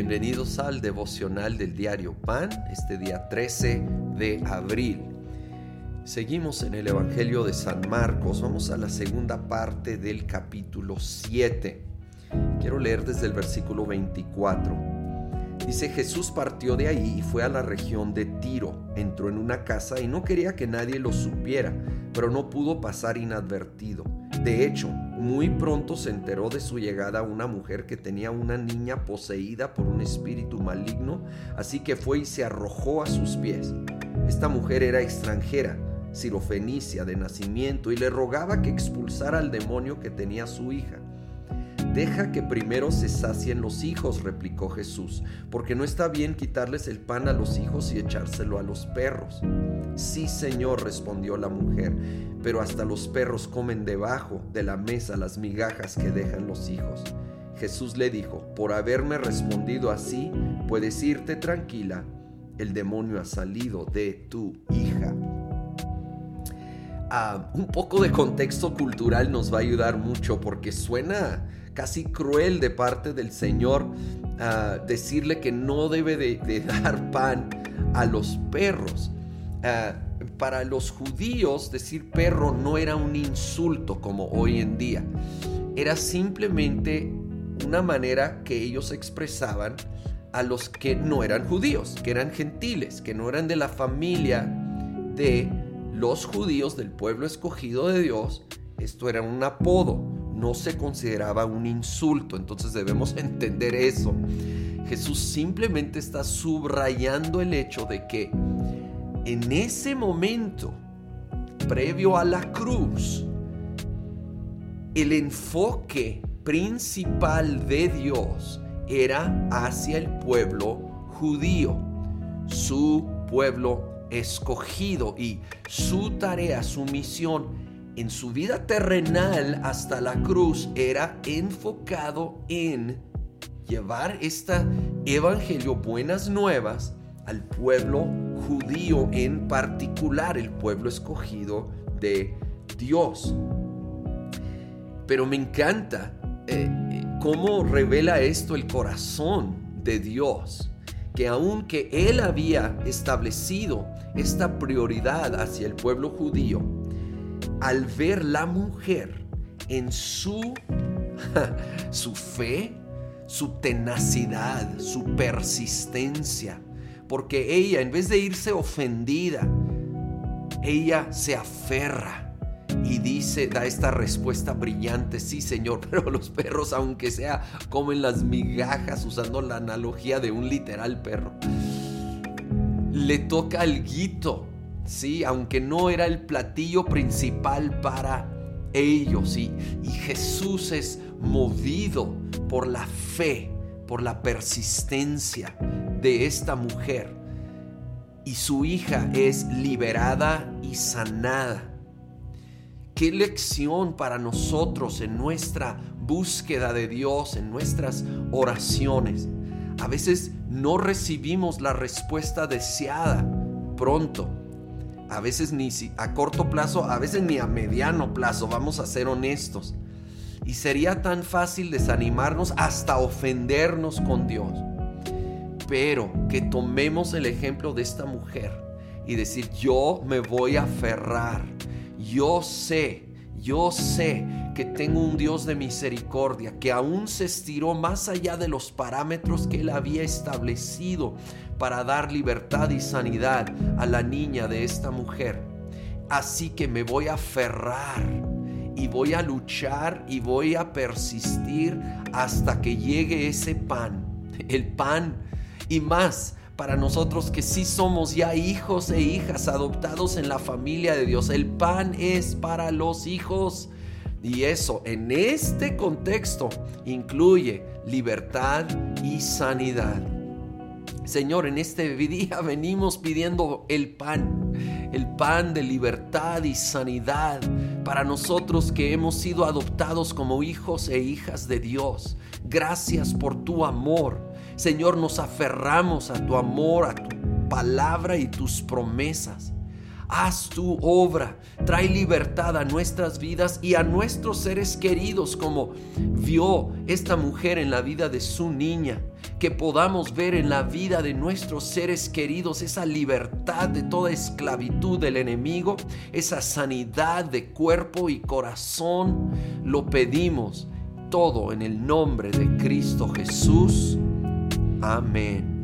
bienvenidos al devocional del diario Pan, este día 13 de abril. Seguimos en el Evangelio de San Marcos, vamos a la segunda parte del capítulo 7. Quiero leer desde el versículo 24. Dice, Jesús partió de ahí y fue a la región de Tiro, entró en una casa y no quería que nadie lo supiera, pero no pudo pasar inadvertido. De hecho, muy pronto se enteró de su llegada una mujer que tenía una niña poseída por un espíritu maligno, así que fue y se arrojó a sus pies. Esta mujer era extranjera, sirofenicia de nacimiento, y le rogaba que expulsara al demonio que tenía su hija. Deja que primero se sacien los hijos, replicó Jesús, porque no está bien quitarles el pan a los hijos y echárselo a los perros. Sí, Señor, respondió la mujer, pero hasta los perros comen debajo de la mesa las migajas que dejan los hijos. Jesús le dijo, por haberme respondido así, puedes irte tranquila, el demonio ha salido de tu hija. Ah, un poco de contexto cultural nos va a ayudar mucho porque suena casi cruel de parte del Señor ah, decirle que no debe de, dar pan a los perros. Ah, para los judíos decir perro no era un insulto como hoy en día. Era simplemente una manera que ellos expresaban a los que no eran judíos, que eran gentiles, que no eran de la familia de los judíos del pueblo escogido de Dios. Esto era un apodo no se consideraba un insulto. Entonces debemos entender eso. Jesús simplemente está subrayando el hecho de que en ese momento, previo a la cruz, el enfoque principal de Dios era hacia el pueblo judío, su pueblo escogido y su tarea, su misión en su vida terrenal hasta la cruz era enfocado en llevar esta evangelio, buenas nuevas, al pueblo judío en particular, el pueblo escogido de Dios. Pero me encanta eh, eh, cómo revela esto el corazón de Dios, que aunque Él había establecido esta prioridad hacia el pueblo judío, al ver la mujer en su, su fe, su tenacidad, su persistencia, porque ella, en vez de irse ofendida, ella se aferra y dice, da esta respuesta brillante, sí Señor, pero los perros, aunque sea, comen las migajas, usando la analogía de un literal perro. Le toca al guito ¿sí? Aunque no era el platillo principal para ellos. Y, y Jesús es movido por la fe, por la persistencia de esta mujer. Y su hija es liberada y sanada. Qué lección para nosotros en nuestra búsqueda de Dios, en nuestras oraciones. A veces no recibimos la respuesta deseada pronto a veces ni a corto plazo, a veces ni a mediano plazo, vamos a ser honestos. Y sería tan fácil desanimarnos hasta ofendernos con Dios. Pero que tomemos el ejemplo de esta mujer y decir, yo me voy a aferrar, yo sé, yo sé que tengo un Dios de misericordia que aún se estiró más allá de los parámetros que él había establecido para dar libertad y sanidad a la niña de esta mujer. Así que me voy a aferrar y voy a luchar y voy a persistir hasta que llegue ese pan, el pan y más para nosotros que sí somos ya hijos e hijas adoptados en la familia de Dios. El pan es para los hijos. Y eso en este contexto incluye libertad y sanidad. Señor, en este día venimos pidiendo el pan, el pan de libertad y sanidad para nosotros que hemos sido adoptados como hijos e hijas de Dios. Gracias por tu amor. Señor, nos aferramos a tu amor, a tu palabra y tus promesas. Haz tu obra, trae libertad a nuestras vidas y a nuestros seres queridos como vio esta mujer en la vida de su niña que podamos ver en la vida de nuestros seres queridos esa libertad de toda esclavitud del enemigo, esa sanidad de cuerpo y corazón. Lo pedimos todo en el nombre de Cristo Jesús. Amén.